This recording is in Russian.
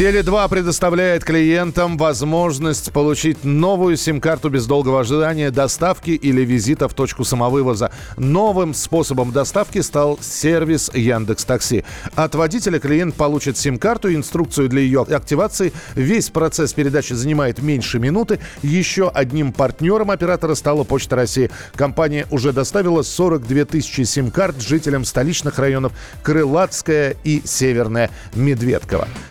Теле2 предоставляет клиентам возможность получить новую сим-карту без долгого ожидания, доставки или визита в точку самовывоза. Новым способом доставки стал сервис Яндекс Такси. От водителя клиент получит сим-карту, инструкцию для ее активации. Весь процесс передачи занимает меньше минуты. Еще одним партнером оператора стала Почта России. Компания уже доставила 42 тысячи сим-карт жителям столичных районов Крылатская и Северная Медведково.